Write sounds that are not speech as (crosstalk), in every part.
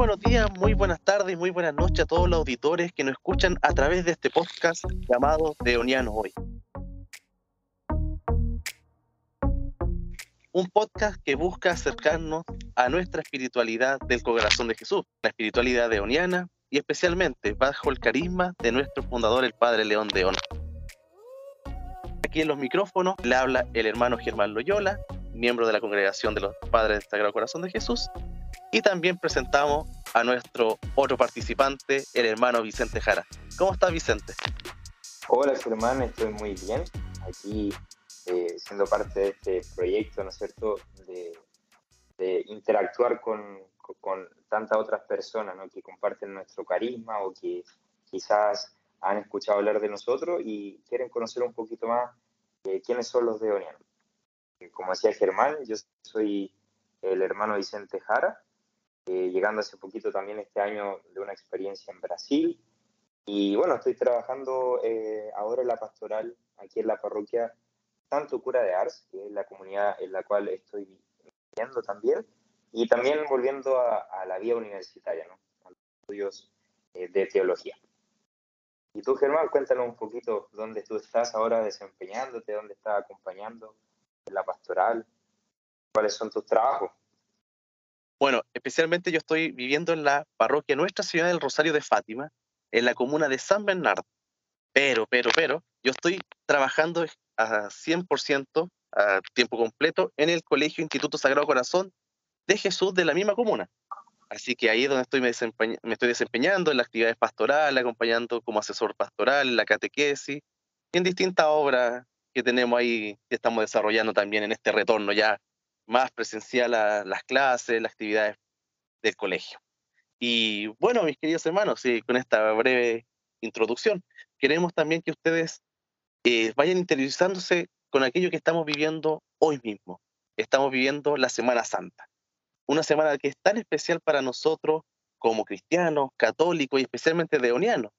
buenos días, muy buenas tardes, muy buenas noches a todos los auditores que nos escuchan a través de este podcast llamado Deoniano Hoy. Un podcast que busca acercarnos a nuestra espiritualidad del corazón de Jesús, la espiritualidad deoniana y especialmente bajo el carisma de nuestro fundador, el Padre León Deón. Aquí en los micrófonos le habla el hermano Germán Loyola, miembro de la congregación de los Padres del Sagrado Corazón de Jesús, y también presentamos a nuestro otro participante, el hermano Vicente Jara. ¿Cómo estás, Vicente? Hola, Germán, estoy muy bien. Aquí eh, siendo parte de este proyecto, ¿no es cierto?, de, interactuar con, con, tantas otras personas ¿no? que comparten nuestro carisma o que quizás han escuchado hablar de nosotros y quieren conocer un poquito más eh, quiénes son los deonianos. Como decía Germán, yo soy el hermano Vicente Jara, eh, llegando hace poquito también este año de una experiencia en Brasil. Y bueno, estoy trabajando eh, ahora en la pastoral aquí en la parroquia Santo Cura de Ars, que es la comunidad en la cual estoy viviendo también, y también volviendo a, la vía universitaria, ¿no? a los estudios eh, de teología. Y tú, Germán, cuéntanos un poquito dónde tú estás ahora desempeñándote, dónde estás acompañando en la pastoral, cuáles son tus trabajos. Bueno, especialmente yo estoy viviendo en la parroquia Nuestra Ciudad del Rosario de Fátima, en la comuna de San Bernardo. Pero, pero, pero, yo estoy trabajando a 100% a tiempo completo en el Colegio Instituto Sagrado Corazón de Jesús de la misma comuna. Así que ahí es donde estoy me, estoy desempeñando en las actividades pastorales, acompañando como asesor pastoral, en la catequesis en distintas obras que tenemos ahí que estamos desarrollando también en este retorno ya más presencial a las clases, las actividades del colegio. Y bueno, mis queridos hermanos, y con esta breve introducción, queremos también que ustedes eh, vayan interiorizándose con aquello que estamos viviendo hoy mismo. Estamos viviendo la Semana Santa, una semana que es tan especial para nosotros como cristianos, católicos y especialmente deonianos,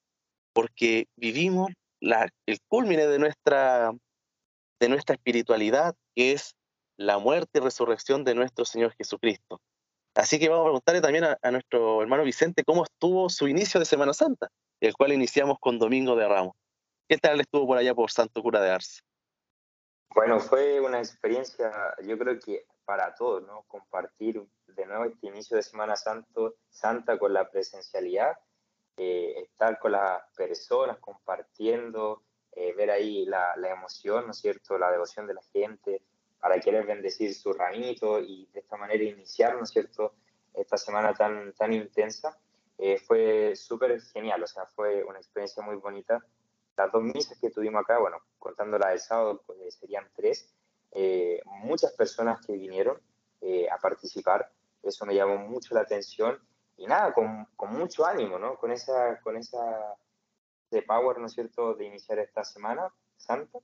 porque vivimos el culmine de nuestra, de nuestra espiritualidad, que es la muerte y resurrección de nuestro Señor Jesucristo. Así que vamos a preguntarle también a, nuestro hermano Vicente cómo estuvo su inicio de Semana Santa, el cual iniciamos con Domingo de Ramos. ¿Qué tal estuvo por allá por Santo Cura de Arce? Bueno, fue una experiencia, yo creo que para todos, ¿no? Compartir de nuevo este inicio de Semana Santo, Santa con la presencialidad, eh, estar con las personas compartiendo, eh, ver ahí la, la, emoción, ¿no es cierto? La devoción de la gente, para querer bendecir su ramito y de esta manera iniciar, ¿no es cierto?, esta semana tan, tan intensa. Eh, fue súper genial, o sea, fue una experiencia muy bonita. Las dos misas que tuvimos acá, bueno, contando la del sábado, pues serían tres. Eh, muchas personas que vinieron eh, a participar, eso me llamó mucho la atención y nada, con, con mucho ánimo, ¿no? Con esa, con esa de power, ¿no es cierto?, de iniciar esta semana santa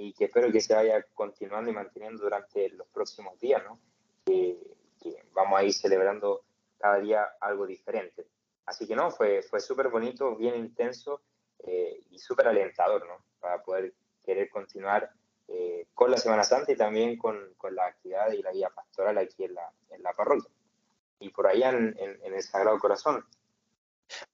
y que espero que se vaya continuando y manteniendo durante los próximos días, ¿no? Que, vamos a ir celebrando cada día algo diferente. Así que no, fue, fue súper bonito, bien intenso eh, y súper alentador, ¿no? Para poder querer continuar eh, con la Semana Santa y también con, con, la actividad y la vida pastoral aquí en la, en la parroquia. Y por allá en, en, el Sagrado Corazón.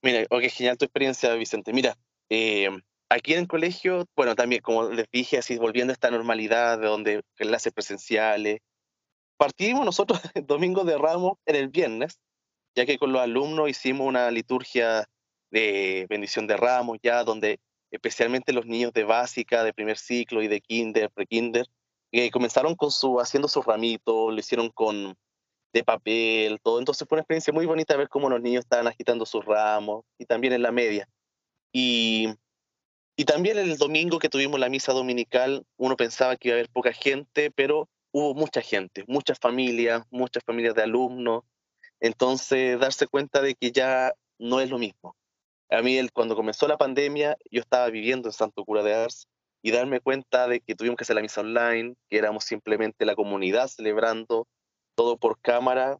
Mira, qué genial tu experiencia, Vicente. Mira, eh, Aquí en el colegio, bueno, también, como les dije, así volviendo a esta normalidad de donde clases presenciales, partimos nosotros el (laughs) domingo de Ramos en el viernes, ya que con los alumnos hicimos una liturgia de bendición de Ramos, ya donde especialmente los niños de básica, de primer ciclo y de kinder, pre-kinder, eh, comenzaron con su, haciendo sus ramitos, lo hicieron con de papel, todo. Entonces fue una experiencia muy bonita ver cómo los niños estaban agitando sus ramos y también en la media. Y y también el domingo que tuvimos la misa dominical, uno pensaba que iba a haber poca gente, pero hubo mucha gente, muchas familias, muchas familias de alumnos. Entonces, darse cuenta de que ya no es lo mismo. A mí, cuando comenzó la pandemia, yo estaba viviendo en Santo Cura de Ars y darme cuenta de que tuvimos que hacer la misa online, que éramos simplemente la comunidad celebrando todo por cámara,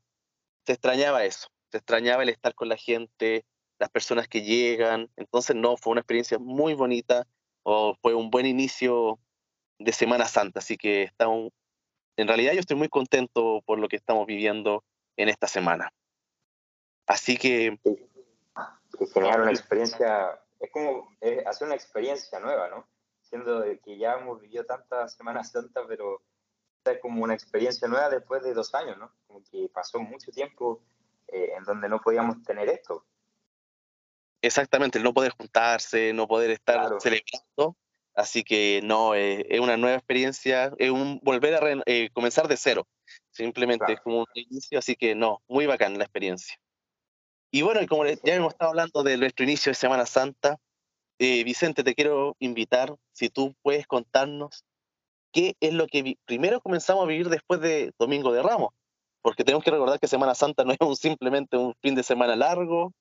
se extrañaba eso, se extrañaba el estar con la gente, las personas que llegan. Entonces, no, fue una experiencia muy bonita, o fue un buen inicio de Semana Santa, así que estamos, en realidad yo estoy muy contento por lo que estamos viviendo en esta semana. Así que... Es genial, una experiencia, es como hacer una experiencia nueva, ¿no? Siendo que ya hemos vivido tantas Semanas Santas, pero es como una experiencia nueva después de dos años, ¿no? Como que pasó mucho tiempo eh, en donde no podíamos tener esto. Exactamente, el no poder juntarse, no poder estar celebrando. Así que no, eh, es una nueva experiencia, es un volver a eh, comenzar de cero. Simplemente es como un inicio, así que no, muy bacán la experiencia. Y bueno, y como ya hemos estado hablando de nuestro inicio de Semana Santa, Vicente, te quiero invitar, si tú puedes contarnos qué es lo que primero comenzamos a vivir después de Domingo de Ramos, porque tenemos que recordar que Semana Santa (laughs) no es un, simplemente un fin de semana largo,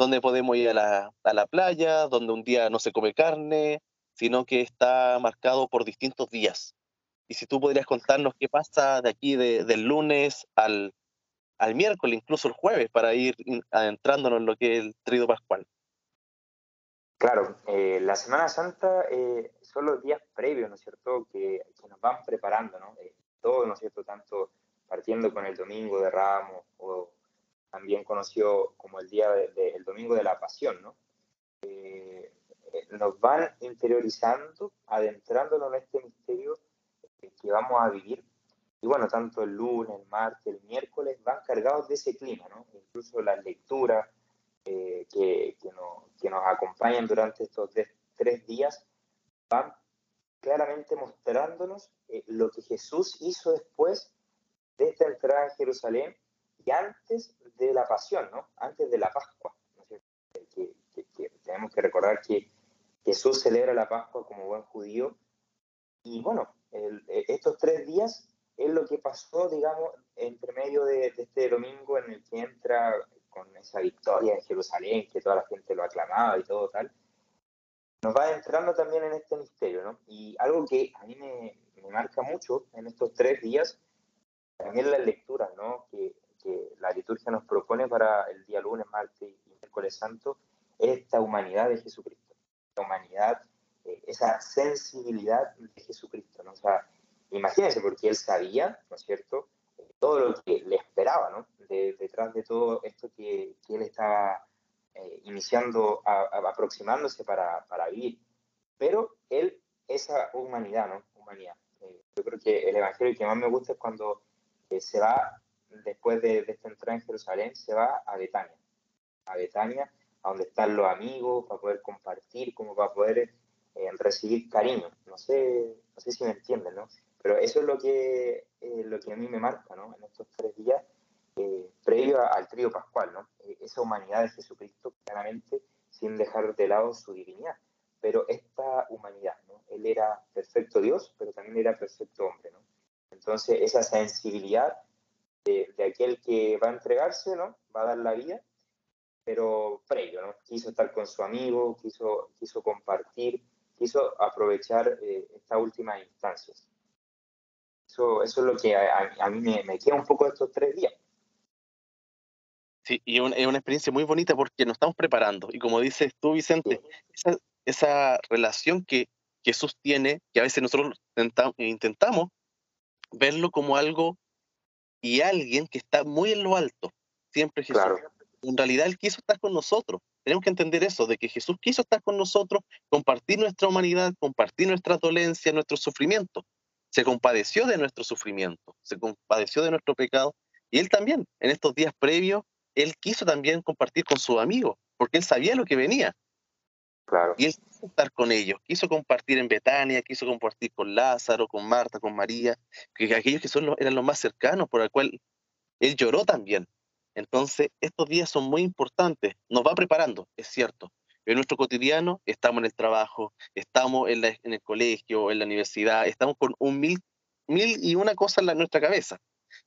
donde podemos ir a la, a la playa, donde un día no se come carne, sino que está marcado por distintos días. Y si tú podrías contarnos qué pasa de aquí del lunes al, al miércoles, incluso el jueves, para ir adentrándonos en lo que es el trido pascual. Claro, eh, la Semana Santa eh, son los días previos, ¿no es cierto?, que, nos van preparando, ¿no? Eh, todo, ¿no es cierto?, tanto partiendo con el Domingo de Ramos o también conocido como el día del Domingo de la Pasión, ¿no? Eh, nos van interiorizando, adentrándonos en este misterio que vamos a vivir. Y bueno, tanto el lunes, el martes, el miércoles van cargados de ese clima, ¿no? Incluso las lecturas eh, que, que, que, nos acompañan durante estos tres, días van claramente mostrándonos eh, lo que Jesús hizo después de esta entrada en Jerusalén y antes de la pasión, ¿no? Antes de la Pascua. Que, tenemos que recordar que Jesús celebra la Pascua como buen judío. Y bueno, e, estos tres días es lo que pasó, digamos, entre medio de, este domingo en el que entra con esa victoria en Jerusalén, que toda la gente lo aclamaba y todo tal. Nos va entrando también en este misterio, ¿no? Y algo que a mí me, me marca mucho en estos tres días, también las lecturas, ¿no? Que que la liturgia nos propone para el día lunes, martes y miércoles santo es esta humanidad de Jesucristo, la humanidad, eh, esa sensibilidad de Jesucristo, ¿no? O sea, imagínense, porque él sabía, ¿no es cierto?, todo lo que le esperaba, ¿no? detrás de todo esto que, que él estaba eh, iniciando, aproximándose para, para, vivir. Pero él, esa humanidad, ¿no? Humanidad. Eh, yo creo que el evangelio que más me gusta es cuando se va después de, esta entrada en Jerusalén, se va a Betania. A Betania, a donde están los amigos, para poder compartir, como para poder eh, recibir cariño. No sé, no sé si me entienden, ¿no? Pero eso es lo que, eh, lo que a mí me marca, ¿no? En estos tres días, eh, previo al trío pascual, ¿no? esa humanidad de Jesucristo, claramente, sin dejar de lado su divinidad. Pero esta humanidad, ¿no? Él era perfecto Dios, pero también era perfecto hombre, ¿no? Entonces, esa sensibilidad de, aquel que va a entregarse, ¿no? Va a dar la vida, pero previo, ¿no? Quiso estar con su amigo, quiso, quiso compartir, quiso aprovechar eh, estas últimas instancias. Eso, eso es lo que a, mí me, queda un poco de estos tres días. Sí, y es una, experiencia muy bonita porque nos estamos preparando. Y como dices tú, Vicente, esa, esa, relación que Jesús tiene, que a veces nosotros intentamos verlo como algo y alguien que está muy en lo alto, siempre Jesús. En realidad Él quiso estar con nosotros. Tenemos que entender eso, de que Jesús quiso estar con nosotros, compartir nuestra humanidad, compartir nuestra dolencia, nuestro sufrimiento. Se compadeció de nuestro sufrimiento, se compadeció de nuestro pecado. Y Él también, en estos días previos, Él quiso también compartir con sus amigos, porque Él sabía lo que venía. Y él quiso estar con ellos, quiso compartir en Betania, quiso compartir con Lázaro, con Marta, con María, que aquellos que son eran los más cercanos, por el cual él lloró también. Entonces, estos días son muy importantes, nos va preparando, es cierto. En nuestro cotidiano estamos en el trabajo, estamos en, el colegio, en la universidad, estamos con un mil, mil y una cosa en nuestra cabeza.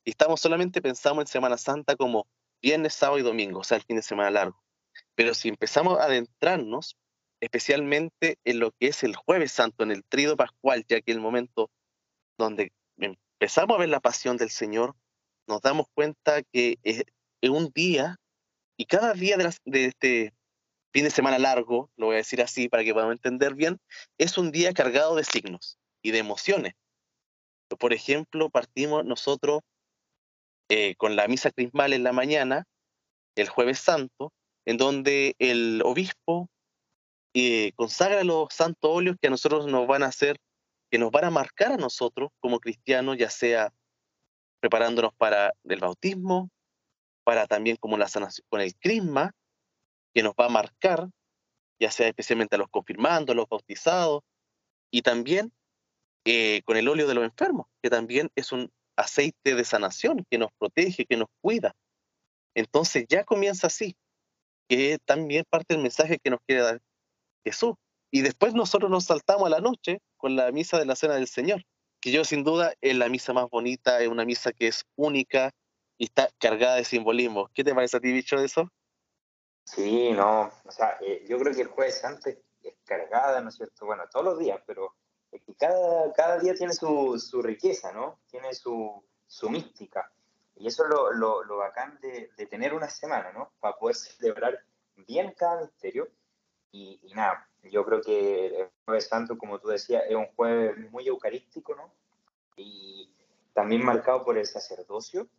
Y estamos solamente pensando en Semana Santa como viernes, sábado y domingo, o sea, el fin de semana largo. Pero si empezamos a adentrarnos, especialmente en lo que es el jueves santo, en el trido pascual, ya que el momento donde empezamos a ver la pasión del Señor, nos damos cuenta que es, un día, y cada día de, este fin de semana largo, lo voy a decir así para que podamos entender bien, es un día cargado de signos y de emociones. Por ejemplo, partimos nosotros eh, con la misa crismal en la mañana, el jueves santo, en donde el obispo eh, consagra los santos óleos que a nosotros nos van a hacer, que nos van a marcar a nosotros como cristianos, ya sea preparándonos para el bautismo, para también como la sanación con el crisma, que nos va a marcar, ya sea especialmente a los confirmandos, a los bautizados, y también eh, con el óleo de los enfermos, que también es un aceite de sanación que nos protege, que nos cuida. Entonces ya comienza así, que también parte del mensaje que nos quiere dar Jesús. Y después nosotros nos saltamos a la noche con la misa de la Cena del Señor, que yo sin duda es la misa más bonita, es una misa que es única y está cargada de simbolismo. ¿Qué te parece a ti, bicho, de eso? Sí, no, o sea, eh, yo creo que el jueves santo es, cargada, ¿no es cierto? Bueno, todos los días, pero cada, cada día tiene su, su riqueza, ¿no? Tiene su, su mística. Y eso es lo, lo, lo bacán de, de, tener una semana, ¿no? Para poder celebrar bien cada misterio. Y, y, nada, yo creo que el Jueves Santo, como tú decías, es un jueves muy eucarístico, ¿no? Y también marcado por el sacerdocio.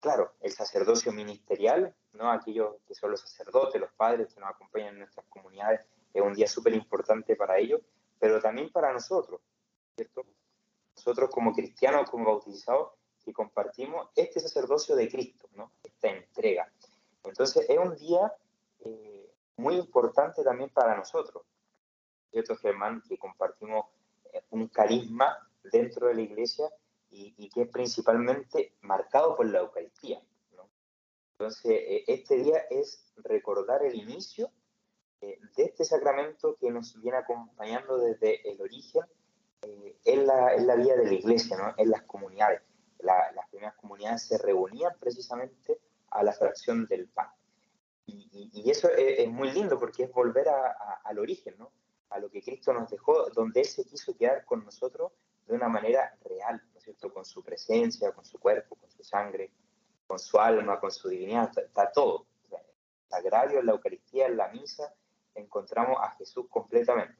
Claro, el sacerdocio ministerial, ¿no? Aquellos que son los sacerdotes, los padres que nos acompañan en nuestras comunidades, es un día súper importante para ellos, pero también para nosotros, ¿cierto? Nosotros como cristianos, como bautizados, que compartimos este sacerdocio de Cristo, ¿no? esta entrega. Entonces es un día eh, muy importante también para nosotros, ¿cierto, Germán? Que compartimos eh, un carisma dentro de la iglesia y, y, que es principalmente marcado por la Eucaristía. ¿no? Entonces, eh, este día es recordar el inicio eh, de este sacramento que nos viene acompañando desde el origen eh, en, la, en, la, vida de la iglesia, ¿no? en las comunidades la, las primeras comunidades se reunían precisamente a la fracción del pan. Y, eso es, es, muy lindo porque es volver a, a, al origen, ¿no? a lo que Cristo nos dejó, donde Él se quiso quedar con nosotros de una manera real, ¿no es cierto? Con su presencia, con su cuerpo, con su sangre, con su alma, con su divinidad, está, está todo. Sea, el sagrario, en la Eucaristía, en la misa, encontramos a Jesús completamente.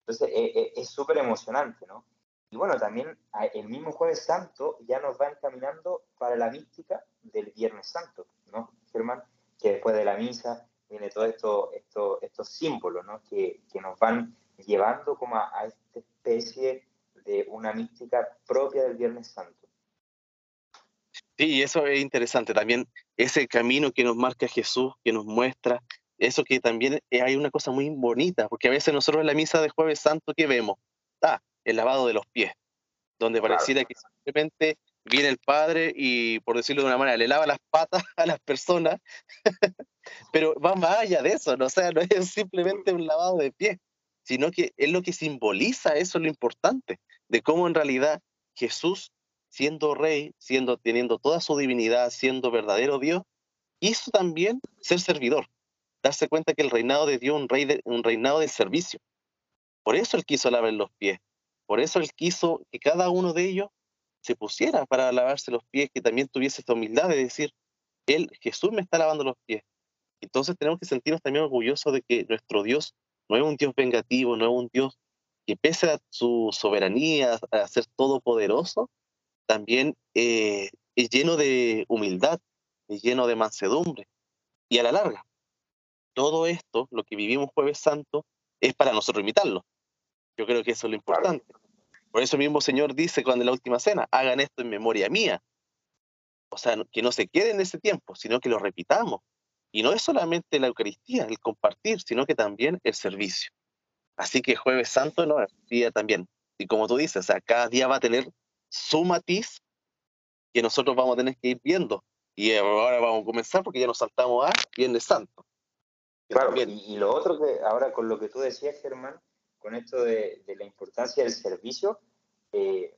Entonces, es súper emocionante, ¿no? Y bueno, también el mismo jueves santo ya nos va encaminando para la mística del viernes santo, ¿no, Germán? Que después de la misa viene todo esto, esto estos símbolos, ¿no? Que, que, nos van llevando como a, a esta especie de una mística propia del viernes santo. Sí, eso es interesante también, ese camino que nos marca Jesús, que nos muestra, eso que también hay una cosa muy bonita, porque a veces nosotros en la misa de jueves santo, ¿qué vemos? Ah, el lavado de los pies, donde pareciera claro. que simplemente viene el padre y, por decirlo de una manera, le lava las patas (laughs) a las personas, (laughs) pero va más allá de eso, ¿no? O sea, no es (laughs) simplemente un lavado de pies, sino que es lo que simboliza, eso es lo importante, de cómo en realidad Jesús, siendo rey, siendo, teniendo toda su divinidad, siendo verdadero Dios, hizo también ser servidor, darse cuenta que el reinado de Dios un, rey de, un reinado del servicio. Por eso él quiso lavar los pies, por eso él quiso que cada uno de ellos se pusiera para lavarse los pies, que también tuviese esta humildad de decir, él, Jesús me está lavando los pies. Entonces tenemos que sentirnos también orgullosos de que nuestro Dios no es un Dios vengativo, no es un Dios que pese a su soberanía, a ser todopoderoso, también eh, es lleno de humildad, es lleno de mansedumbre. Y a la larga, todo esto, lo que vivimos jueves santo, es para nosotros imitarlo. Yo creo que eso es lo importante. Por eso mismo Señor dice cuando en la última cena, hagan esto en memoria mía. O sea, que no se quede en ese tiempo, sino que lo repitamos. Y no es solamente la Eucaristía, el compartir, sino que también el servicio. Así que jueves santo no es día también. Y como tú dices, o sea, cada día va a tener su matiz que nosotros vamos a tener que ir viendo. Y ahora vamos a comenzar porque ya nos saltamos a Viernes Santo. Claro, y, y, lo otro que ahora con lo que tú decías, Germán, con esto de, de la importancia del servicio, eh,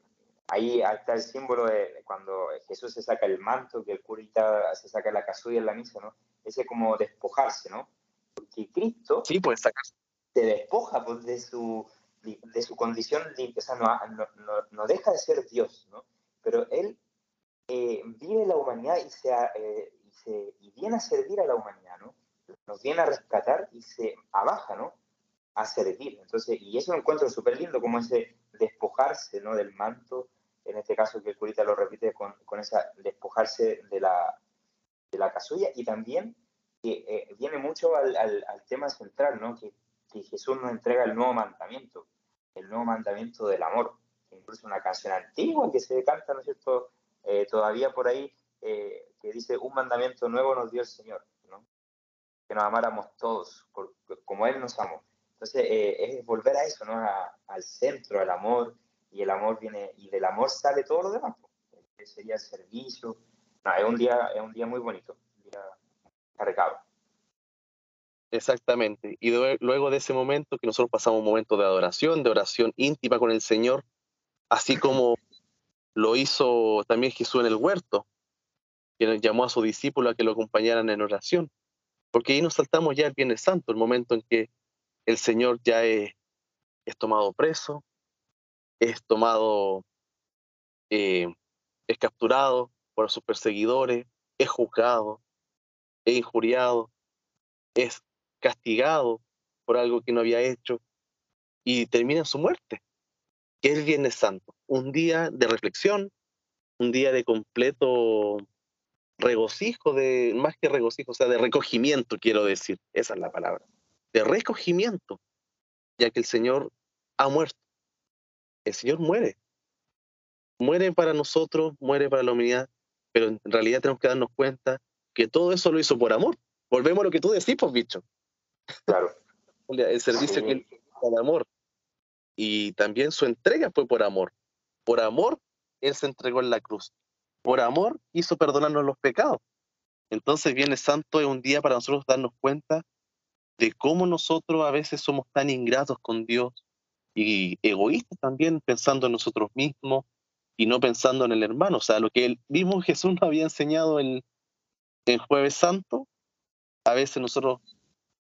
ahí está el símbolo de cuando Jesús se saca el manto, que el curita se saca la casulla en la misa, ¿no? Ese como despojarse, ¿no? Porque Cristo sí, sacarse. se despoja pues, de, su, de su condición limpia, o sea, no, no, no, deja de ser Dios, ¿no? Pero Él eh, vive la humanidad y, se, eh, y, se, y viene a servir a la humanidad, ¿no? Nos viene a rescatar y se abaja, ¿no? A servir. Entonces, y eso lo encuentro súper lindo, como ese despojarse ¿no? del manto, en este caso que el curita lo repite con, con esa despojarse de la, de la casulla y también que eh, viene mucho al, al, tema central, ¿no? Que, que, Jesús nos entrega el nuevo mandamiento, el nuevo mandamiento del amor. Incluso una canción antigua que se canta, ¿no es cierto? Eh, todavía por ahí, eh, que dice, un mandamiento nuevo nos dio el Señor, ¿no? Que nos amáramos todos, como Él nos amó. Entonces, es volver a eso, ¿no? al centro, al amor, y el amor viene, y del amor sale todo lo demás, que sería el servicio. No, es un día, es un día muy bonito, un día cargado. Exactamente. Y luego de ese momento que nosotros pasamos un momento de adoración, de oración íntima con el Señor, así (laughs) como lo hizo también Jesús en el huerto, que llamó a sus discípulos a que lo acompañaran en oración. Porque ahí nos saltamos ya el Viernes Santo, el momento en que el Señor ya es, es tomado preso, es tomado, eh, es capturado por sus perseguidores, es juzgado, es injuriado, es castigado por algo que no había hecho y termina su muerte, que es el Viernes Santo, un día de reflexión, un día de completo regocijo, de más que regocijo, o sea, de recogimiento, quiero decir, esa es la palabra, de recogimiento, ya que el Señor ha muerto el Señor muere. Muere para nosotros, muere para la humanidad, pero en realidad tenemos que darnos cuenta que todo eso lo hizo por amor. Volvemos a lo que tú decís, pues, bicho. Claro. (laughs) el servicio que él por amor. Y también su entrega fue por amor. Por amor, Él se entregó en la cruz. Por amor, hizo perdonarnos los pecados. Entonces, viene Santo es un día para nosotros darnos cuenta de cómo nosotros a veces somos tan ingratos con Dios, y egoístas también, pensando en nosotros mismos y no pensando en el hermano. O sea, lo que el mismo (laughs) Jesús nos había enseñado en, en Jueves Santo, a veces nosotros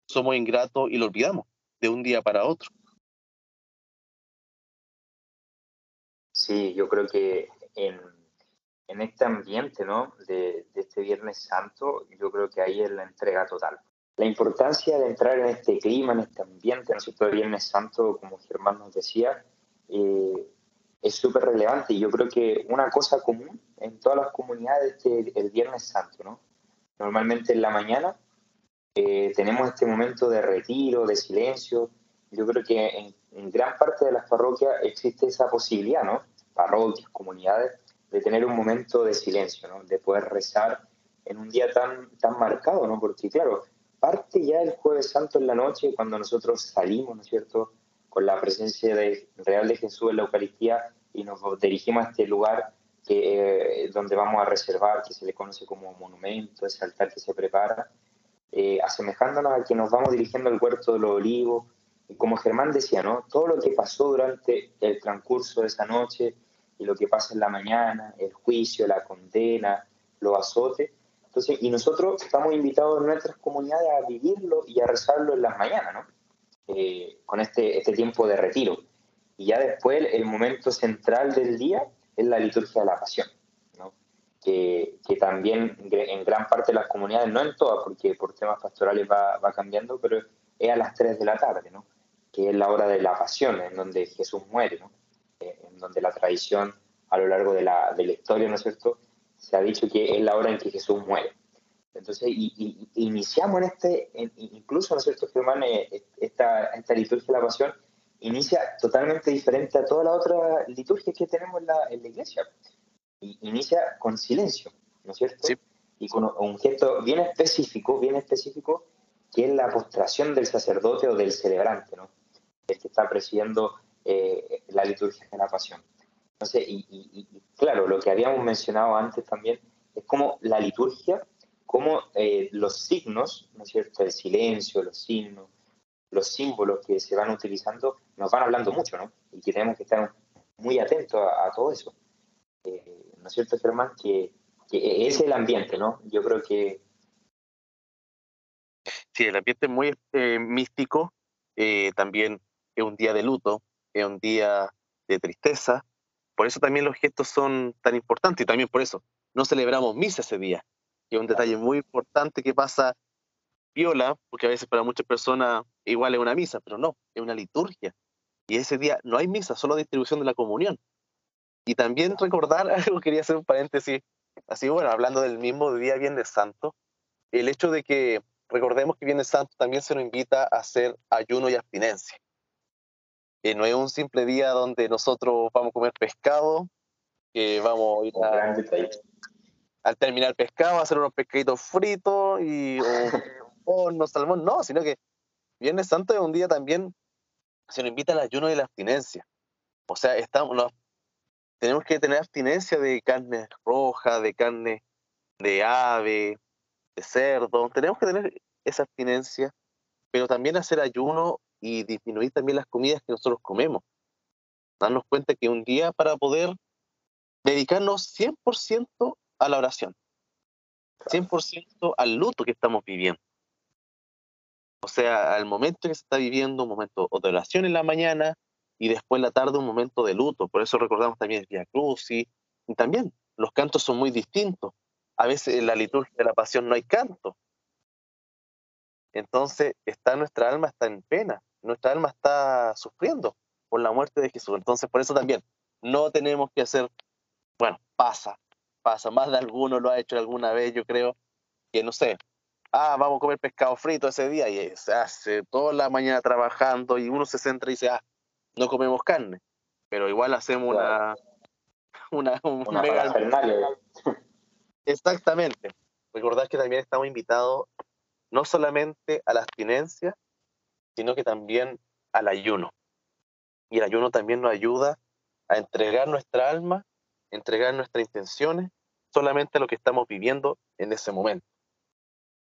somos ingratos y lo olvidamos de un día para otro. Sí, yo creo que en, en este ambiente ¿no? de, de, este Viernes Santo, yo creo que ahí es la entrega total la importancia de entrar en este clima, en este ambiente, ¿no es cierto?, de Viernes Santo, como Germán nos decía, eh, es súper relevante. Y yo creo que una cosa común en todas las comunidades es el Viernes Santo, ¿no? Normalmente en la mañana eh, tenemos este momento de retiro, de silencio. Yo creo que en, en, gran parte de las parroquias existe esa posibilidad, ¿no? Parroquias, comunidades, de tener un momento de silencio, ¿no? De poder rezar en un día tan, tan marcado, ¿no? Porque claro, parte ya el jueves santo en la noche, cuando nosotros salimos, ¿no es cierto?, con la presencia de, real de Jesús en la Eucaristía y nos dirigimos a este lugar que, eh, donde vamos a reservar, que se le conoce como monumento, ese altar que se prepara, eh, asemejándonos a que nos vamos dirigiendo al huerto de los olivos. Y como Germán decía, ¿no? Todo lo que pasó durante el transcurso de esa noche y lo que pasa en la mañana, el juicio, la condena, los azotes, y nosotros estamos invitados en nuestras comunidades a vivirlo y a rezarlo en las mañanas, ¿no? Eh, con este, este tiempo de retiro. Y ya después el momento central del día es la liturgia de la pasión, ¿no? que, que, también en gran parte de las comunidades, no en todas, porque por temas pastorales va, va cambiando, pero es a las 3 de la tarde, ¿no? que es la hora de la pasión, en donde Jesús muere, ¿no? Eh, en donde la tradición a lo largo de la, de la historia, ¿no es cierto?, se ha dicho que es la hora en que Jesús muere. Entonces, y, iniciamos en este, incluso, ¿no es cierto, Germán? Eh, esta, esta liturgia de la pasión inicia totalmente diferente a toda la otra liturgia que tenemos en la, en la iglesia. Y inicia con silencio, ¿no es cierto? Sí. Y con un gesto bien específico, bien específico, que es la postración del sacerdote o del celebrante, ¿no? El que está presidiendo eh, la liturgia de la pasión. Entonces, y, y, claro, lo que habíamos mencionado antes también es como la liturgia, como eh, los signos, ¿no es cierto? El silencio, los signos, los símbolos que se van utilizando nos van hablando mucho, ¿no? Y que tenemos que estar muy atentos a, todo eso. Eh, ¿No es cierto, Germán? Que, que, es el ambiente, ¿no? Yo creo que... Sí, el ambiente es muy eh, místico, también es un día de luto, es un día de tristeza, por eso también los gestos son tan importantes y también por eso no celebramos misa ese día, que es un detalle muy importante que pasa viola, porque a veces para muchas personas igual es una misa, pero no, es una liturgia. Y ese día no hay misa, solo distribución de la comunión. Y también recordar (laughs) algo, quería hacer un paréntesis, así bueno, hablando del mismo día Viernes Santo, el hecho de que recordemos que Viernes Santo también se nos invita a hacer ayuno y abstinencia. No es un simple día donde nosotros vamos a comer pescado, que vamos a ir a, al terminar el pescado, a hacer unos pescaditos fritos y (laughs) horno, salmón, no, sino que Viernes Santo es un día también, se nos invita al ayuno y la abstinencia. O sea, estamos, tenemos que tener abstinencia de carne roja, de carne de ave, de cerdo. Tenemos que tener esa abstinencia, pero también hacer ayuno y disminuir también las comidas que nosotros comemos. Darnos cuenta que un día para poder dedicarnos 100% a la oración, 100% al luto que estamos viviendo. O sea, al momento que se está viviendo, un momento de oración en la mañana y después en la tarde un momento de luto. Por eso recordamos también el Via Crucis. Y también los cantos son muy distintos. A veces en la liturgia de la pasión no hay canto. Entonces, está nuestra alma está en pena, nuestra alma está sufriendo por la muerte de Jesús. Entonces, por eso también no tenemos que hacer, bueno, pasa, pasa, más de alguno lo ha hecho alguna vez, yo creo, que no sé, ah, vamos a comer pescado frito ese día y se hace toda la mañana trabajando y uno se centra y dice, ah, no comemos carne, pero igual hacemos una, (laughs) una, mega... Exactamente. Recordad que también estamos invitados no solamente a la abstinencia, sino que también al ayuno. Y el ayuno también nos ayuda a entregar nuestra alma, entregar nuestras intenciones solamente a lo que estamos viviendo en ese momento.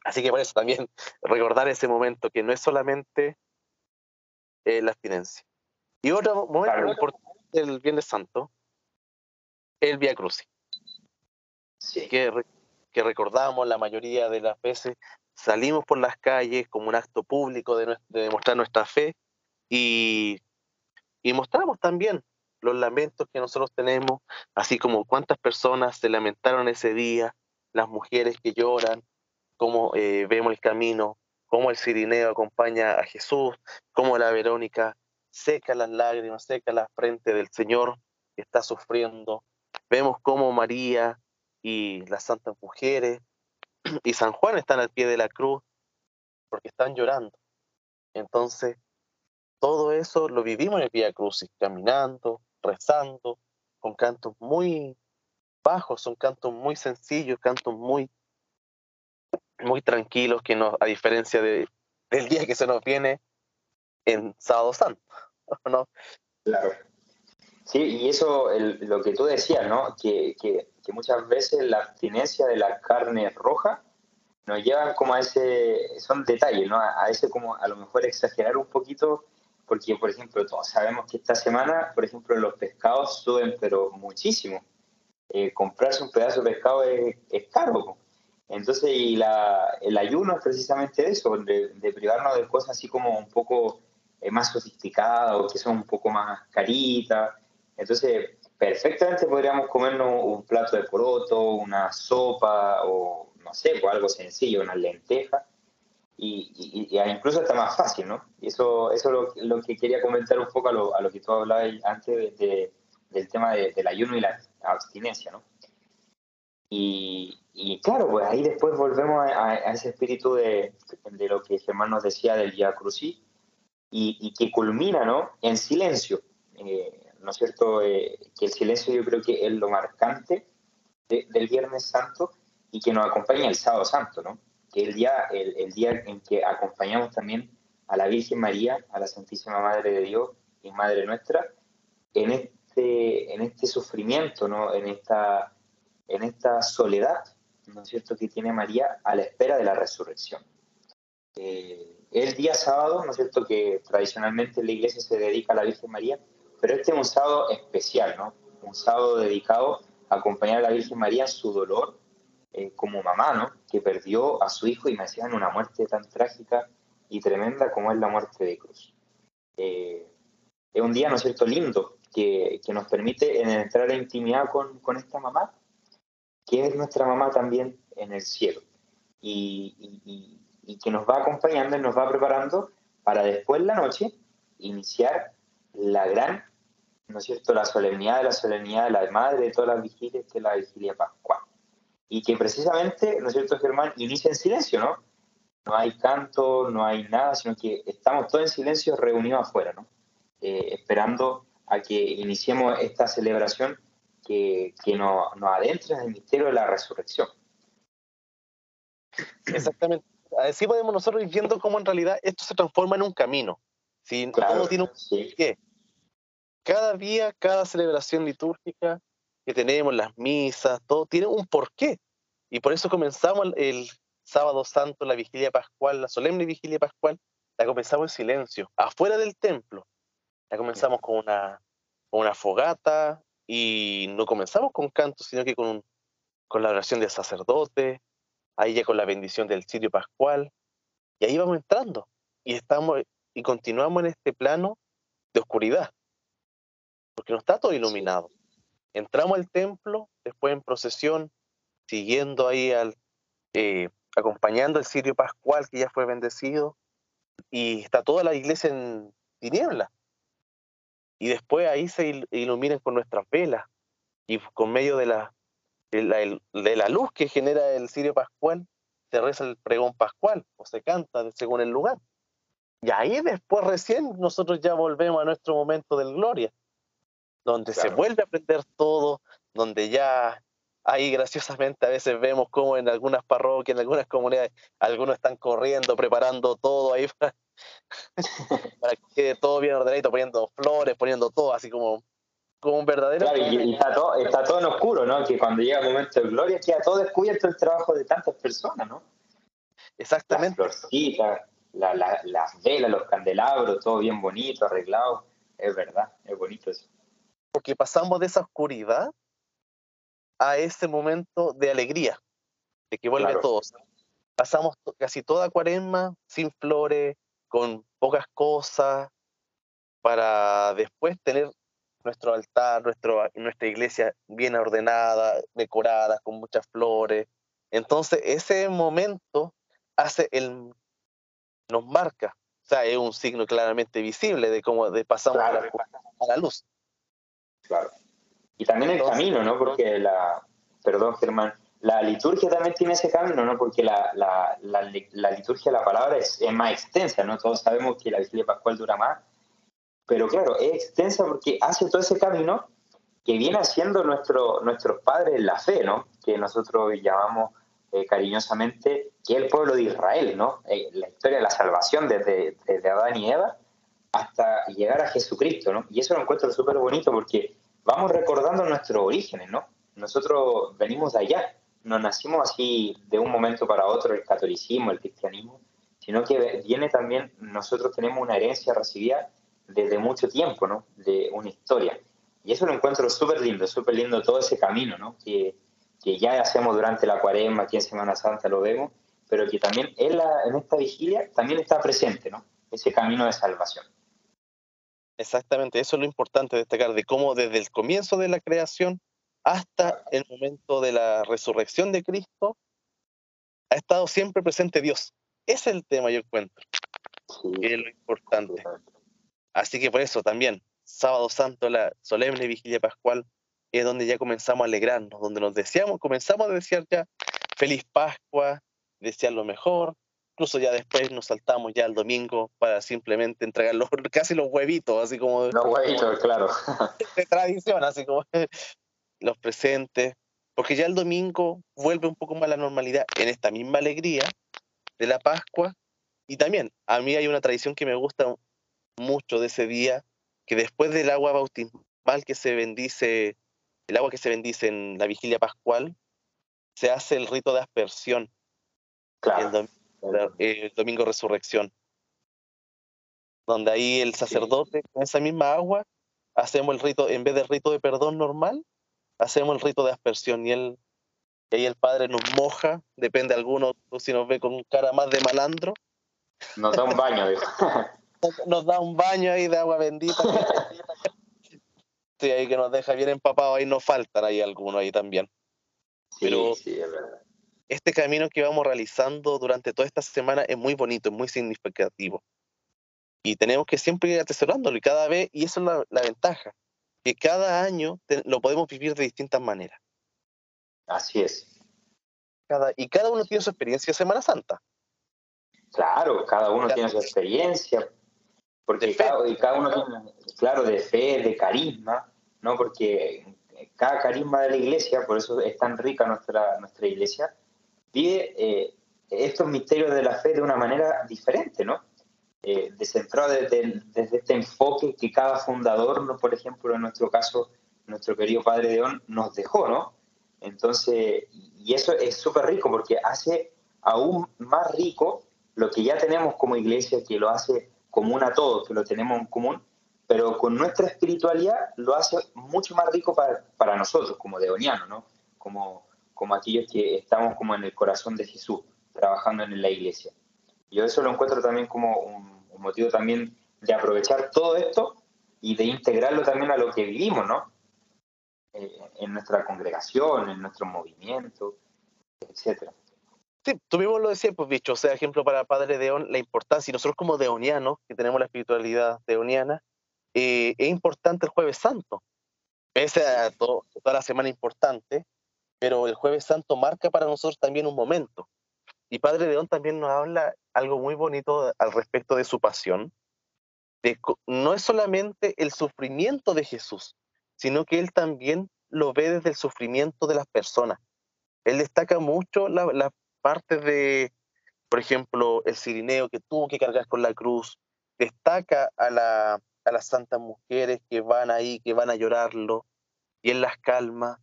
Así que por eso también (laughs) recordar ese momento que no es solamente eh, la abstinencia. Y otro momento importante del Viernes Santo, el Via Crucis. Que, que recordamos la mayoría de las veces, salimos por las calles como un acto público de, demostrar nuestra fe y, mostramos también los lamentos que nosotros tenemos, así como cuántas personas se lamentaron ese día, las mujeres que lloran, cómo eh, vemos el camino, cómo el Cirineo acompaña a Jesús, cómo la Verónica seca las lágrimas, seca la frente del Señor que está sufriendo. Vemos cómo María y las santas mujeres (clears throat) y San Juan están al pie de la cruz porque están llorando. Entonces, todo eso lo vivimos en el Vía Crucis, caminando, rezando, con cantos muy bajos, son cantos muy sencillos, cantos muy muy tranquilos, que no, a diferencia de, del día que se nos viene en Sábado Santo, ¿no? Claro. Sí, y eso, lo que tú decías, ¿no? Que, que, muchas veces la abstinencia de la carne roja nos llevan como a ese, son detalles, ¿no? A, ese como a lo mejor exagerar un poquito, porque por ejemplo todos sabemos que esta semana, por ejemplo, los pescados suben pero muchísimo. Eh, comprarse un pedazo de pescado es, es caro, entonces, y la, el ayuno es precisamente eso, de, privarnos de cosas así como un poco eh, más sofisticadas o que son un poco más caritas. Entonces, perfectamente podríamos comernos un plato de poroto, una sopa o, no sé, o algo sencillo, una lenteja. Y, y, incluso está más fácil, ¿no? Y eso, eso es lo, que quería comentar un poco a lo, a lo que tú hablabas antes de, del tema del ayuno y la abstinencia, ¿no? Y, y claro, pues ahí después volvemos a, ese espíritu de, de, lo que Germán nos decía del Via Crucis y, y, que culmina ¿no? en silencio. Eh, ¿No es cierto? Eh, que el silencio yo creo que es lo marcante del Viernes Santo y que nos acompaña el Sábado Santo, ¿no? Que el día, el, día en que acompañamos también a la Virgen María, a la Santísima Madre de Dios y Madre nuestra, en este, en este sufrimiento, ¿no? En esta en esta soledad, ¿no es cierto?, que tiene María a la espera de la resurrección. Eh, el día sábado, ¿no es cierto?, que tradicionalmente la iglesia se dedica a la Virgen María, pero este es un sábado especial, ¿no? Un sábado dedicado a acompañar a la Virgen María en su dolor eh, como mamá, ¿no? Que perdió a su hijo y me en una muerte tan trágica y tremenda como es la muerte de cruz. Eh, es un día, ¿no es cierto?, lindo, que, que nos permite entrar en intimidad con, con esta mamá que es nuestra mamá también en el cielo y, que nos va acompañando y nos va preparando para después la noche iniciar la gran, ¿no es cierto?, la solemnidad de la solemnidad de la madre de todas las vigilias, que es la vigilia pascual. y que precisamente, ¿no es cierto, Germán? Inicia en silencio, ¿no? No hay canto, no hay nada, sino que estamos todos en silencio reunidos afuera, ¿no? Eh, esperando a que iniciemos esta celebración que, que nos, nos adentre en el misterio de la resurrección. Exactamente. Así podemos nosotros ir viendo cómo en realidad esto se transforma en un camino. ¿sí? Claro, tiene un sí. qué. Cada día, cada celebración litúrgica que tenemos, las misas, todo tiene un porqué. Y por eso comenzamos el, sábado santo, la vigilia pascual, la solemne vigilia pascual, la comenzamos en silencio, afuera del templo. La comenzamos con una, fogata y no comenzamos con canto, sino que con, la oración del sacerdote, ahí ya con la bendición del cirio pascual, y ahí vamos entrando. Y estamos y continuamos en este plano de oscuridad, porque no está todo iluminado. Entramos al templo, después en procesión, siguiendo ahí al, eh, acompañando el cirio pascual que ya fue bendecido, y está toda la iglesia en tinieblas. Y después ahí se il- iluminan con nuestras velas, y con medio de la, de la, el- de la luz que genera el cirio pascual, se reza el pregón pascual, o se canta según el lugar. Y ahí después recién nosotros ya volvemos a nuestro momento del gloria, donde se vuelve a aprender todo, donde ya ahí graciosamente a veces vemos como en algunas parroquias, en algunas comunidades, algunos están corriendo, preparando todo ahí (laughs) para, para que quede todo bien ordenadito, poniendo flores, poniendo todo, así como, como un verdadero... Claro, y, y está, todo, está todo en oscuro, ¿no? Que cuando llega el momento de gloria queda todo descubierto el trabajo de tantas personas, ¿no? Las Exactamente. florcitas, la- la- las velas, los candelabros, todo bien bonito, arreglado. Es verdad, es bonito eso. Porque pasamos de esa oscuridad a ese momento de alegría, de que vuelve Claro. todo. Pasamos to- casi toda cuaresma sin flores, con pocas cosas, para después tener nuestro altar, nuestro, nuestra iglesia bien ordenada, decorada, con muchas flores. Entonces, ese momento hace el nos marca, o sea, es un signo claramente visible de cómo de pasamos a la Claro. a la luz. Claro. Y también el camino, ¿no? Porque la, perdón Germán, la liturgia también tiene ese camino, ¿no? Porque la, la, la, la liturgia la palabra es, es más extensa, ¿no? Todos sabemos que la vigilia pascual dura más, pero claro, es extensa porque hace todo ese camino que viene haciendo nuestro, nuestros padres en la fe, ¿no? Que nosotros llamamos eh, cariñosamente que el pueblo de Israel, ¿no? Eh, la historia de la salvación desde, desde Adán y Eva hasta llegar a Jesucristo, ¿no? Y eso lo encuentro súper bonito porque vamos recordando nuestros orígenes, ¿no? Nosotros venimos de allá, no nacimos así de un momento para otro el catolicismo, el cristianismo, sino que viene también, nosotros tenemos una herencia recibida desde mucho tiempo, ¿no? De una historia. Y eso lo encuentro súper lindo, súper lindo todo ese camino, ¿no? Que, que ya hacemos durante la cuaresma, aquí en Semana Santa lo vemos, pero que también en, la, en esta vigilia también está presente, ¿no? Ese camino de salvación. Exactamente, eso es lo importante destacar, de cómo desde el comienzo de la creación hasta el momento de la resurrección de Cristo ha estado siempre presente Dios. Ese es el tema, yo encuentro, Sí, que es lo importante. Así que por eso también, sábado santo, la solemne vigilia pascual, es donde ya comenzamos a alegrarnos, donde nos deseamos, comenzamos a desear ya feliz Pascua, desear lo mejor, incluso ya después nos saltamos ya el domingo para simplemente entregar los, (laughs) casi los huevitos, así como Los huevitos, claro. (laughs) de tradición, así como (laughs) los presentes, porque ya el domingo vuelve un poco más la normalidad en esta misma alegría de la Pascua. Y también, a mí hay una tradición que me gusta mucho de ese día, que después del agua bautismal que se bendice, el agua que se bendice en la vigilia pascual, se hace el rito de aspersión el, Claro. domingo, el domingo resurrección, donde ahí el sacerdote, con esa misma agua, hacemos el rito, en vez del rito de perdón normal, hacemos el rito de aspersión y él y ahí el padre nos moja, depende de alguno, si nos ve con cara más de malandro, Nos da un baño, (laughs) nos da un baño ahí de agua bendita. (laughs) Sí, ahí que nos deja bien empapados, ahí nos faltan ahí algunos ahí también. Sí, Pero- sí, es verdad. Este camino que vamos realizando durante toda esta semana es muy bonito, es muy significativo. Y tenemos que siempre ir atesorándolo y cada vez, y eso es la, la ventaja, que cada año te- lo podemos vivir de distintas maneras. Así es. cada, y cada uno tiene su experiencia de Semana Santa. Claro, cada uno tiene su experiencia, porque cada, cada, uno tiene, claro, de fe, de carisma, ¿no? Porque cada carisma de la iglesia, por eso es tan rica nuestra, nuestra iglesia, vive eh, estos misterios de la fe de una manera diferente, ¿no? Eh, descentrado desde, desde, este enfoque que cada fundador, por ejemplo, en nuestro caso, nuestro querido Padre León, nos dejó, ¿no? Entonces, y eso es súper rico porque hace aún más rico lo que ya tenemos como iglesia, que lo hace común a todos, que lo tenemos en común, pero con nuestra espiritualidad lo hace mucho más rico para, para nosotros, como deonianos, ¿no? Como, como aquellos que estamos como en el corazón de Jesús, trabajando en la iglesia. Yo eso lo encuentro también como un, motivo también de aprovechar todo esto y de integrarlo también a lo que vivimos, ¿no? Eh, en nuestra congregación, en nuestro movimiento, etcétera. Sí, tú mismo lo decías, pues, bicho, o sea, ejemplo para Padre Deón, la importancia, y nosotros como deonianos, que tenemos la espiritualidad deoniana, eh, es importante el Jueves Santo. Pese a toda la semana importante, pero el Jueves Santo marca para nosotros también un momento. Y Padre León también nos habla algo muy bonito al respecto de su pasión. De, no es solamente el sufrimiento de Jesús, sino que él también lo ve desde el sufrimiento de las personas. Él destaca mucho la, la parte de, por ejemplo, el sirineo que tuvo que cargar con la cruz, destaca a, la, a las santas mujeres que van ahí, que van a llorarlo, y él las calma,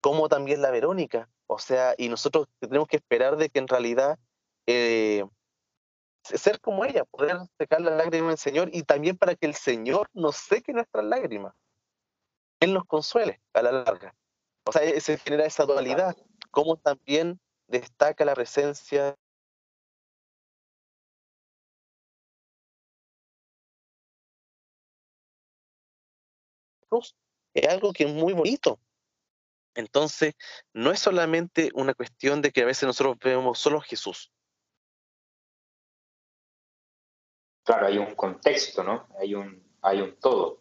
como también la Verónica, o sea, y nosotros tenemos que esperar de que en realidad eh, ser como ella, poder secar las lágrimas del Señor y también para que el Señor nos seque nuestras lágrimas. Él nos consuele a la larga. O sea, se genera esa dualidad, como también destaca la presencia es algo que es muy bonito. Entonces, no es solamente una cuestión de que a veces nosotros vemos solo a Jesús. Claro, hay un contexto, ¿no? Hay un, hay un todo.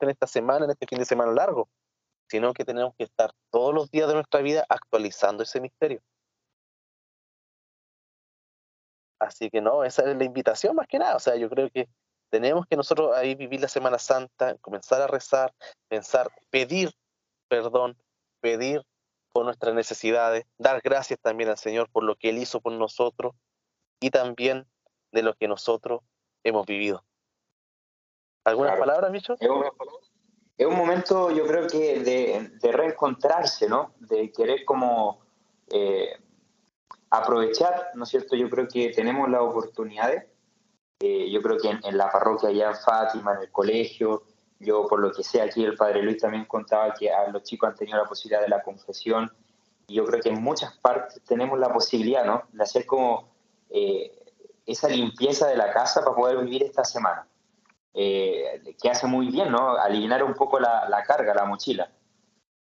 en esta semana, en este fin de semana largo sino que tenemos que estar todos los días de nuestra vida actualizando ese misterio. Así que no, esa es la invitación más que nada. O sea, yo creo que tenemos que nosotros ahí vivir la Semana Santa, comenzar a rezar, pensar, pedir perdón, pedir por nuestras necesidades, dar gracias también al Señor por lo que Él hizo por nosotros y también de lo que nosotros hemos vivido. ¿Algunas palabras, Micho? es un momento, yo creo que de, reencontrarse, ¿no? De querer como eh, aprovechar, ¿no es cierto? Yo creo que tenemos las oportunidades. Eh, yo creo que en, la parroquia allá en Fátima, en el colegio, yo por lo que sé aquí el Padre Luis también contaba que a los chicos han tenido la posibilidad de la confesión. Y yo creo que en muchas partes tenemos la posibilidad, ¿no? De hacer como eh, esa limpieza de la casa para poder vivir esta semana eh, que hace muy bien, ¿no? Aliviar un poco la, carga, la mochila,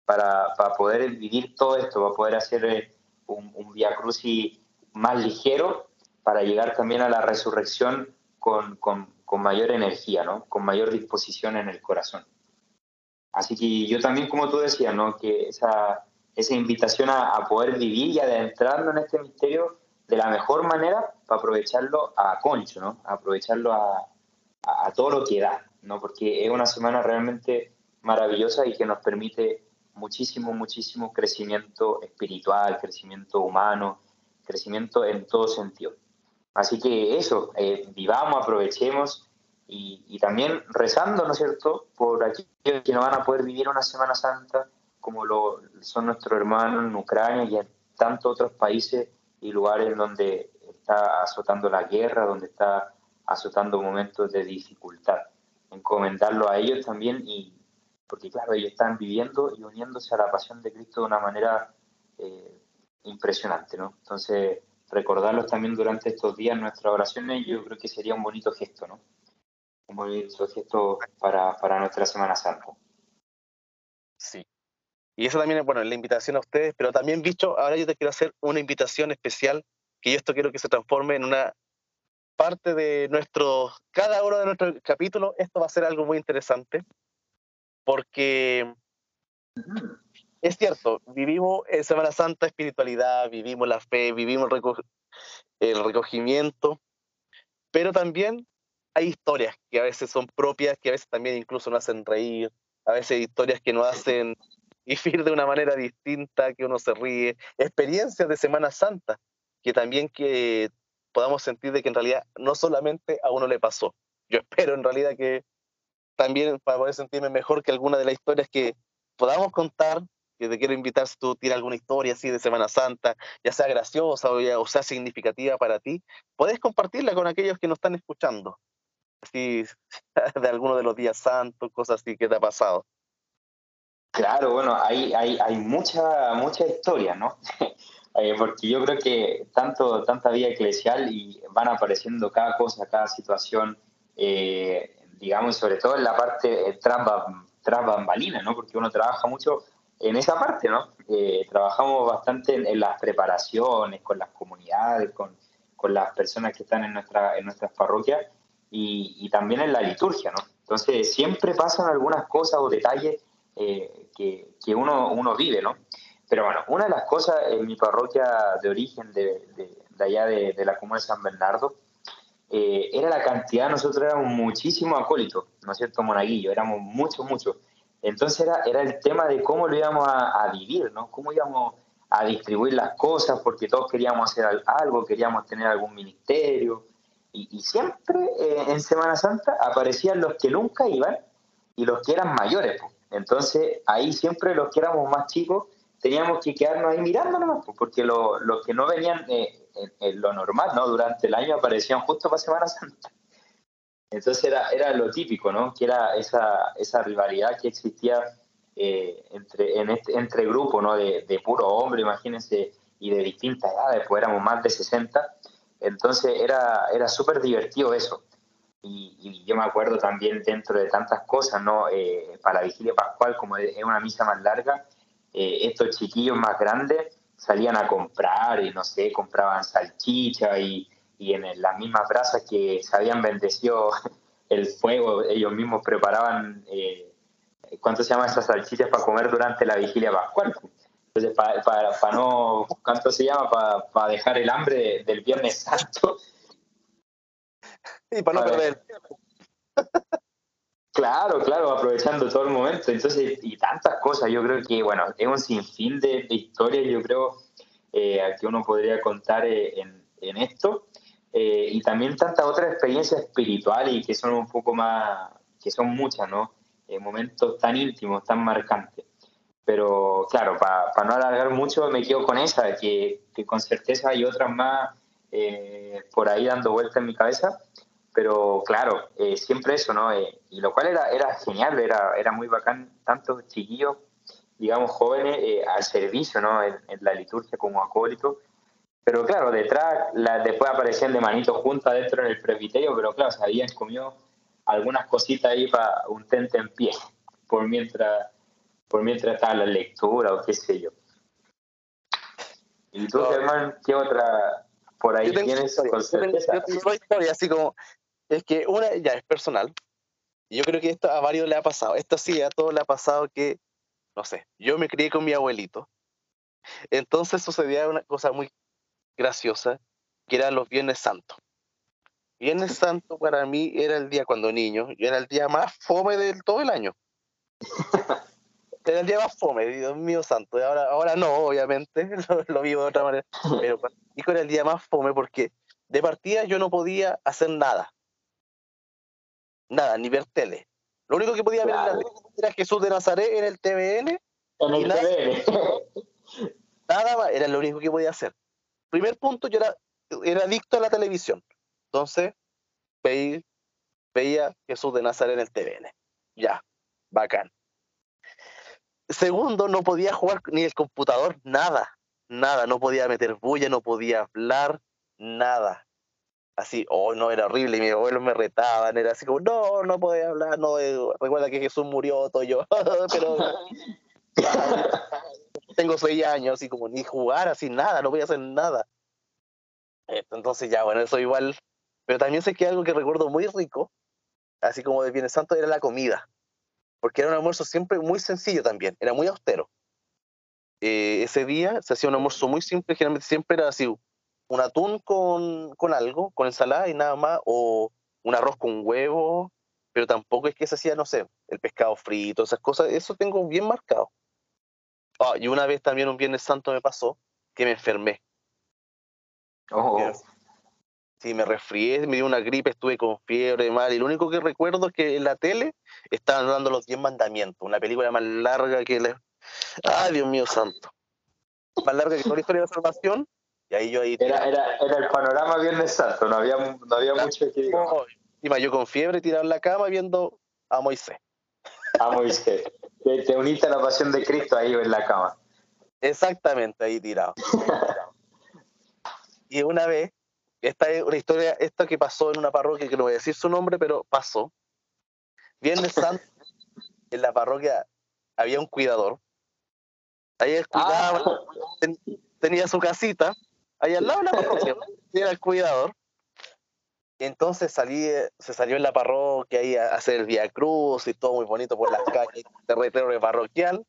para, para, poder vivir todo esto, para poder hacer eh, un, un Via Crucis más ligero, para llegar también a la resurrección con, con, con, mayor energía, ¿no? Con mayor disposición en el corazón. Así que yo también, como tú decías, ¿no? Que esa, esa invitación a, a poder vivir y adentrarnos en este misterio de la mejor manera para aprovecharlo a concho, ¿no? aprovecharlo a, a, todo lo que da, ¿no? Porque es una semana realmente maravillosa y que nos permite muchísimo, muchísimo crecimiento espiritual, crecimiento humano, crecimiento en todo sentido. Así que eso, eh, vivamos, aprovechemos y, también rezando, ¿no es cierto?, por aquellos que no van a poder vivir una Semana Santa como lo son nuestros hermanos en Ucrania y en tantos otros países y lugares donde está azotando la guerra, donde está azotando momentos de dificultad. Encomendarlo a ellos también y porque claro, ellos están viviendo y uniéndose a la pasión de Cristo de una manera eh, impresionante, ¿no? Entonces, recordarlos también durante estos días nuestras oraciones, yo creo que sería un bonito gesto, ¿no? Un bonito gesto para, para nuestra Semana Santa. Sí. Y eso también es, bueno, la invitación a ustedes, pero también, bicho, ahora yo te quiero hacer una invitación especial, que yo esto quiero que se transforme en una parte de nuestro, cada uno de nuestros capítulos, esto va a ser algo muy interesante, porque es cierto, vivimos en Semana Santa espiritualidad, vivimos la fe, vivimos el recogimiento, pero también hay historias que a veces son propias, que a veces también incluso nos hacen reír, a veces historias que nos hacen vivir de una manera distinta, que uno se ríe, experiencias de Semana Santa, que también que podamos sentir de que en realidad no solamente a uno le pasó. Yo espero en realidad que también para poder sentirme mejor que alguna de las historias que podamos contar, que te quiero invitar si tú tienes alguna historia así de Semana Santa, ya sea graciosa o, sea significativa para ti, puedes compartirla con aquellos que nos están escuchando. Así, (laughs) de alguno de los días santos, cosas así que te ha pasado. Claro, bueno, hay, hay, hay mucha, mucha historia, ¿no? (laughs) Eh, porque yo creo que tanto, tanta vida eclesial y van apareciendo cada cosa, cada situación, eh, digamos, sobre todo en la parte eh, tras, bambalina, ¿no? Porque uno trabaja mucho en esa parte, ¿no? trabajamos bastante en, las preparaciones, con las comunidades, con, con, las personas que están en, nuestra, en nuestras parroquias y, y también en la liturgia, ¿no? Entonces, siempre pasan algunas cosas o detalles eh, que, que, uno, uno vive, ¿no? Pero bueno, una de las cosas en mi parroquia de origen, de, de, allá de, la comuna de San Bernardo, eh, era la cantidad, nosotros éramos muchísimos acólitos, ¿no es cierto, Monaguillo? Éramos muchos, muchos. Entonces era, era el tema de cómo lo íbamos a, vivir, ¿no? Cómo íbamos a distribuir las cosas, porque todos queríamos hacer algo, queríamos tener algún ministerio. Y, y siempre eh, en Semana Santa aparecían los que nunca iban y los que eran mayores. Pues. Entonces, ahí siempre los que éramos más chicos teníamos que quedarnos ahí mirándonos, porque los que no venían eh, en, lo normal, ¿no? Durante el año aparecían justo para Semana Santa. Entonces era, era lo típico, ¿no? Que era esa, esa rivalidad que existía eh, entre, en este, entre grupos, ¿no? De, de puro hombre, imagínense, y de distintas edades, pues éramos más de 60. Entonces era, era súper divertido eso. Y, yo me acuerdo también dentro de tantas cosas, ¿no? Eh, para la vigilia pascual, como es una misa más larga, eh, estos chiquillos más grandes salían a comprar y no sé, compraban salchicha y, y en las mismas brasas que se habían bendecido (laughs) el fuego, ellos mismos preparaban, eh, ¿cuánto se llama esas salchichas para comer durante la vigilia pascual? Entonces, para, para, no, ¿cuánto se llama? Para, para dejar el hambre del Viernes Santo, (laughs) y para no perder Claro, claro, aprovechando todo el momento. Entonces, y tantas cosas, yo creo que, bueno, es un sinfín de, historias, yo creo, eh, que uno podría contar eh, en, en, esto. Eh, y también tantas otras experiencias espirituales y que son un poco más, que son muchas, ¿no? Eh, momentos tan íntimos, tan marcantes. Pero claro, para no alargar mucho, me quedo con esa, que, que con certeza hay otras más eh, por ahí dando vuelta en mi cabeza pero claro, eh, siempre eso, ¿no? Eh, y lo cual era, era genial, era, era muy bacán, tantos chiquillos, digamos, jóvenes eh, al servicio, ¿no? En, la liturgia como acólito. Pero claro, detrás, la, después aparecían de manitos juntas dentro del presbiterio, pero claro, se habían comido algunas cositas ahí para un tente en pie, por mientras, por mientras estaba la lectura o qué sé yo. ¿Y tú, Germán, qué otra por ahí tienes con certeza? Yo tengo historia, así como es que una ya es personal. Yo creo que esto a varios le ha pasado. Esto sí, a todos le ha pasado que, no sé, yo me crié con mi abuelito. Entonces sucedía una cosa muy graciosa, que eran los Viernes Santos. Viernes Santo para mí era el día cuando niño, y era el día más fome del todo el año. (laughs) Era el día más fome, Dios mío santo. Ahora, ahora no, obviamente, (laughs) lo, vivo de otra manera. Pero para mí era el día más fome porque de partida yo no podía hacer nada nada, ni ver tele. Lo único que podía ver era Jesús de Nazaret en el TVN. En el nada, TVN. nada más, era lo único que podía hacer. Primer punto, yo era, era adicto a la televisión. Entonces, veía, veía Jesús de Nazaret en el TVN. Ya, bacán. Segundo, no podía jugar ni el computador, nada, nada, no podía meter bulla, no podía hablar, nada así, oh, no, era horrible, y mis abuelos me retaban, era así como, no, no podía hablar, no, eh, recuerda que Jesús murió, todo yo, (laughs) pero (laughs) Tengo seis años, así como ni jugar, así nada, no voy a hacer nada. Entonces ya, bueno, eso igual. Pero también sé que algo que recuerdo muy rico, así como de Viernes Santo, era la comida. Porque era un almuerzo siempre muy sencillo también, era muy austero. Eh, ese día se hacía un almuerzo muy simple, generalmente siempre era así, un atún con, con algo, con ensalada y nada más, o un arroz con huevo, pero tampoco es que se hacía, no sé, el pescado frito, esas cosas, eso tengo bien marcado. Ah, y una vez también un Viernes Santo me pasó que me enfermé. Oh. Sí, me resfrié, me dio una gripe, estuve con fiebre, mal, y lo único que recuerdo es que en la tele estaban dando los 10 mandamientos, una película más larga que... Le... ¡Ay, Dios mío santo! Más larga que toda la historia de la salvación, y ahí yo ahí... Era, era, era el panorama Viernes Santo, no había, no había mucho que Iba yo con fiebre tirado en la cama viendo a Moisés. A Moisés. Te, te uniste a la pasión de Cristo ahí en la cama. Exactamente, ahí tirado. y una vez, esta es una historia, esta que pasó en una parroquia, que no voy a decir su nombre, pero pasó. Viernes (laughs) Santo, en la parroquia había un cuidador. Ahí él cuidaba, ah. tenía su casita, ahí al lado de la (laughs) parroquia, era el cuidador. Entonces salí, se salió en la parroquia ahí a hacer el Via Cruz y todo muy bonito por las calles, (laughs) territorio parroquial.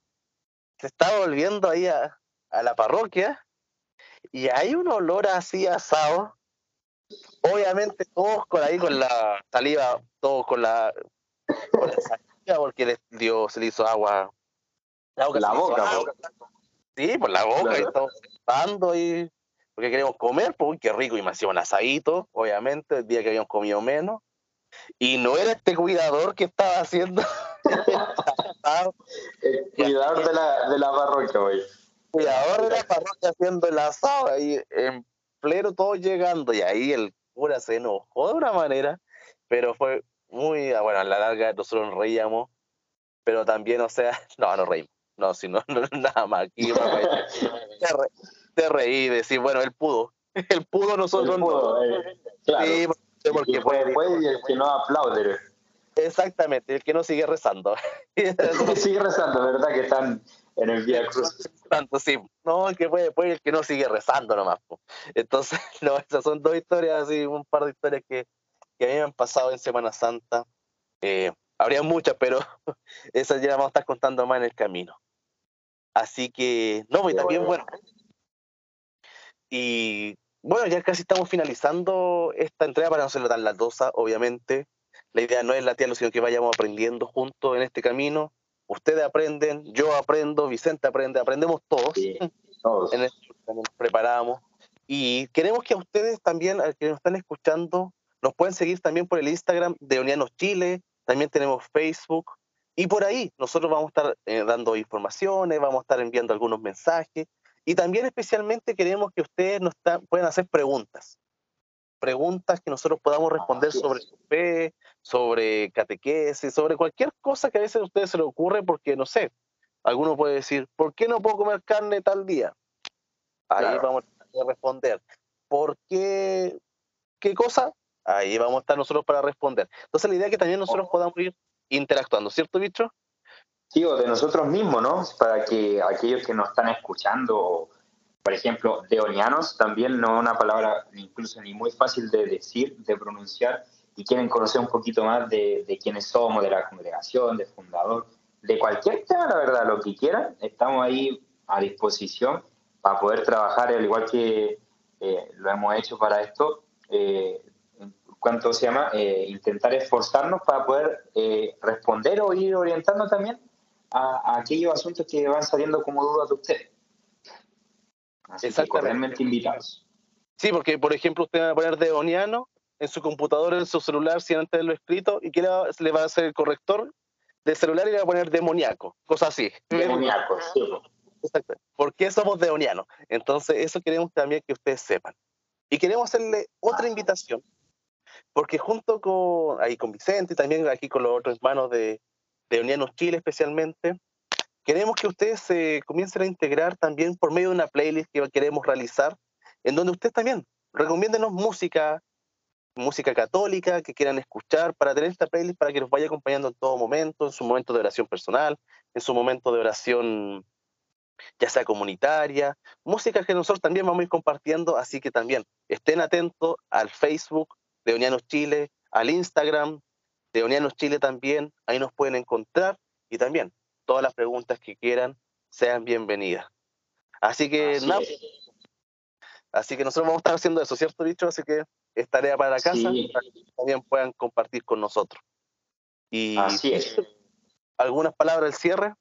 Se estaba volviendo ahí a, la parroquia y hay un olor así asado. Obviamente todos con ahí con la saliva, todos con la, con la saliva porque les dio, se le hizo agua. La boca. La boca, Sí, por la boca y todo dando y porque queremos comer, pues qué rico, y me hacía un asadito, obviamente, el día que habíamos comido menos, y no era este cuidador que estaba haciendo. (laughs) el cuidador de la, de la parroquia, güey. Cuidador de la parroquia haciendo el asado, ahí en pleno todo llegando, y ahí el cura se enojó de una manera, pero fue muy, ah, bueno, a la larga nosotros nos reíamos, pero también, o sea, (laughs) no, no reímos, no, sino (laughs) no, nada más, aquí te reí decir, bueno, él pudo. (laughs) Él pudo, nosotros no. Eh, sí, porque puede, puede y el que no aplaude. Exactamente, el que no sigue rezando. (laughs) sigue rezando, ¿verdad? Que están en el Vía Cruz. Tanto, sí. No, el que puede, puede, el que no sigue rezando nomás. Entonces, (laughs) no, esas son dos historias, así, un par de historias que, que a mí me han pasado en Semana Santa. Eh, habría muchas, pero esas ya las vamos a estar contando más en el camino. Así que, no, y también, bueno, y bueno, ya casi estamos finalizando esta entrega para no ser tan latosa, obviamente. La idea no es latearlo, sino que vayamos aprendiendo juntos en este camino. Ustedes aprenden, yo aprendo, Vicente aprende, aprendemos todos. (laughs) todos. En esto nos preparamos. Y queremos que a ustedes también, a que nos están escuchando, nos pueden seguir también por el Instagram de Unianos Chile, también tenemos Facebook. Y por ahí nosotros vamos a estar eh, dando informaciones, vamos a estar enviando algunos mensajes y también especialmente queremos que ustedes nos puedan hacer preguntas. Preguntas que nosotros podamos responder sobre su fe, sobre catequesis, sobre cualquier cosa que a veces a ustedes se les ocurre porque, no sé, alguno puede decir, ¿por qué no puedo comer carne tal día? Ahí vamos a responder. ¿Por qué? ¿Qué cosa? Ahí vamos a estar nosotros para responder. Entonces la idea es que también nosotros podamos ir interactuando, ¿cierto, bicho? De nosotros mismos, ¿no? Para que aquellos que nos están escuchando, por ejemplo, deonianos, también no una palabra incluso ni muy fácil de decir, de pronunciar, y quieren conocer un poquito más de, de quiénes somos, de la congregación, de fundador, de cualquier tema, la verdad, lo que quieran, estamos ahí a disposición para poder trabajar, al igual que eh, lo hemos hecho para esto, eh, ¿cuánto se llama? Eh, intentar esforzarnos para poder eh, responder o ir orientando también a, aquellos asuntos que van saliendo como dudas de usted. Así realmente invitados. Sí, porque por ejemplo usted va a poner de Oniano en su computadora, en su celular, si antes lo he escrito, y que le va a hacer el corrector de celular y le va a poner demoníaco, cosas así. Demoníaco, sí. Exacto. ¿Por qué somos deonianos? Entonces, eso queremos también que ustedes sepan. Y queremos hacerle otra invitación, porque junto con, ahí con Vicente y también aquí con los otros hermanos de, de Unianos Chile especialmente, queremos que ustedes se comiencen a integrar también por medio de una playlist que queremos realizar, en donde ustedes también recomiéndenos música, música católica que quieran escuchar, para tener esta playlist para que los vaya acompañando en todo momento, en su momento de oración personal, en su momento de oración ya sea comunitaria, música que nosotros también vamos a ir compartiendo, así que también estén atentos al Facebook de Onianos Chile, al Instagram de Onianos Chile también, ahí nos pueden encontrar y también todas las preguntas que quieran sean bienvenidas. Así que así que nosotros vamos a estar haciendo eso, ¿cierto, dicho? Así que es tarea para la casa, para que también puedan compartir con nosotros. Y Así es. ¿Algunas palabras del cierre?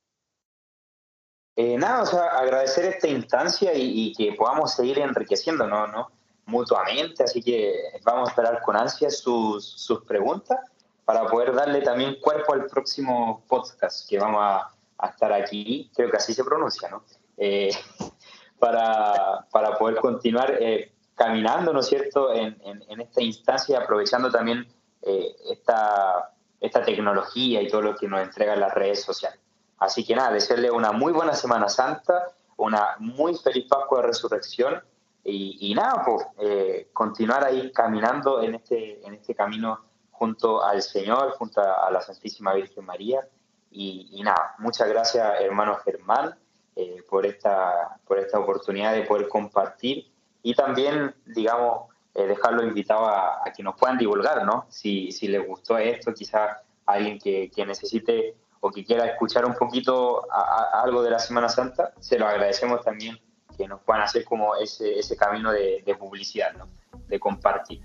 Eh, nada, o sea, agradecer esta instancia y, que podamos seguir enriqueciéndonos, ¿no? Mutuamente, así que vamos a esperar con ansia sus, sus preguntas para poder darle también cuerpo al próximo podcast que vamos a, estar aquí, creo que así se pronuncia, ¿no? Eh, (laughs) para, para, poder continuar eh, caminando, ¿no es cierto?, en, en, esta instancia, aprovechando también esta, esta tecnología y todo lo que nos entregan las redes sociales. Así que nada, desearle una muy buena Semana Santa, una muy feliz Pascua de Resurrección y, nada, pues eh, continuar ahí caminando en este, en este camino junto al Señor, junto a, la Santísima Virgen María. Y, nada, muchas gracias hermano Germán eh, por, esta, por esta oportunidad de poder compartir y también, digamos, eh, dejarlo invitado a, que nos puedan divulgar, ¿no? Si, si les gustó esto, quizás alguien que, que necesite o que quiera escuchar un poquito algo de la Semana Santa, se lo agradecemos también que nos puedan hacer como ese, ese camino de, publicidad, ¿no? de compartir.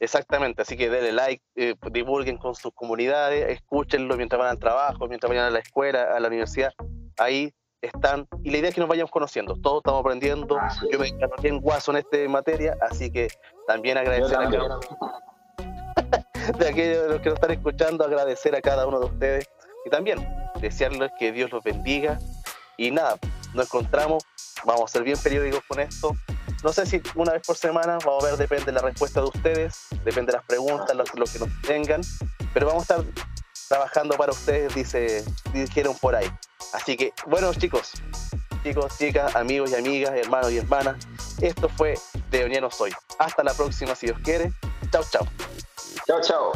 Exactamente, así que denle like, eh, divulguen con sus comunidades, escúchenlo mientras van al trabajo, mientras vayan a la escuela, a la universidad, ahí están, y la idea es que nos vayamos conociendo, todos estamos aprendiendo, yo me encargo bien guaso en esta materia, así que también agradecer a de aquellos que nos están escuchando, agradecer a cada uno de ustedes. Y también desearles que Dios los bendiga. Y nada, nos encontramos, vamos a ser bien periódicos con esto. No sé si una vez por semana, vamos a ver, depende de la respuesta de ustedes, depende de las preguntas, lo, que nos tengan, pero vamos a estar trabajando para ustedes, dice, dijeron por ahí. Así que, bueno chicos, chicos, chicas, amigos y amigas, hermanos y hermanas, esto fue De Soy. Hasta la próxima si Dios quiere. Chao, chao. Chao, chao.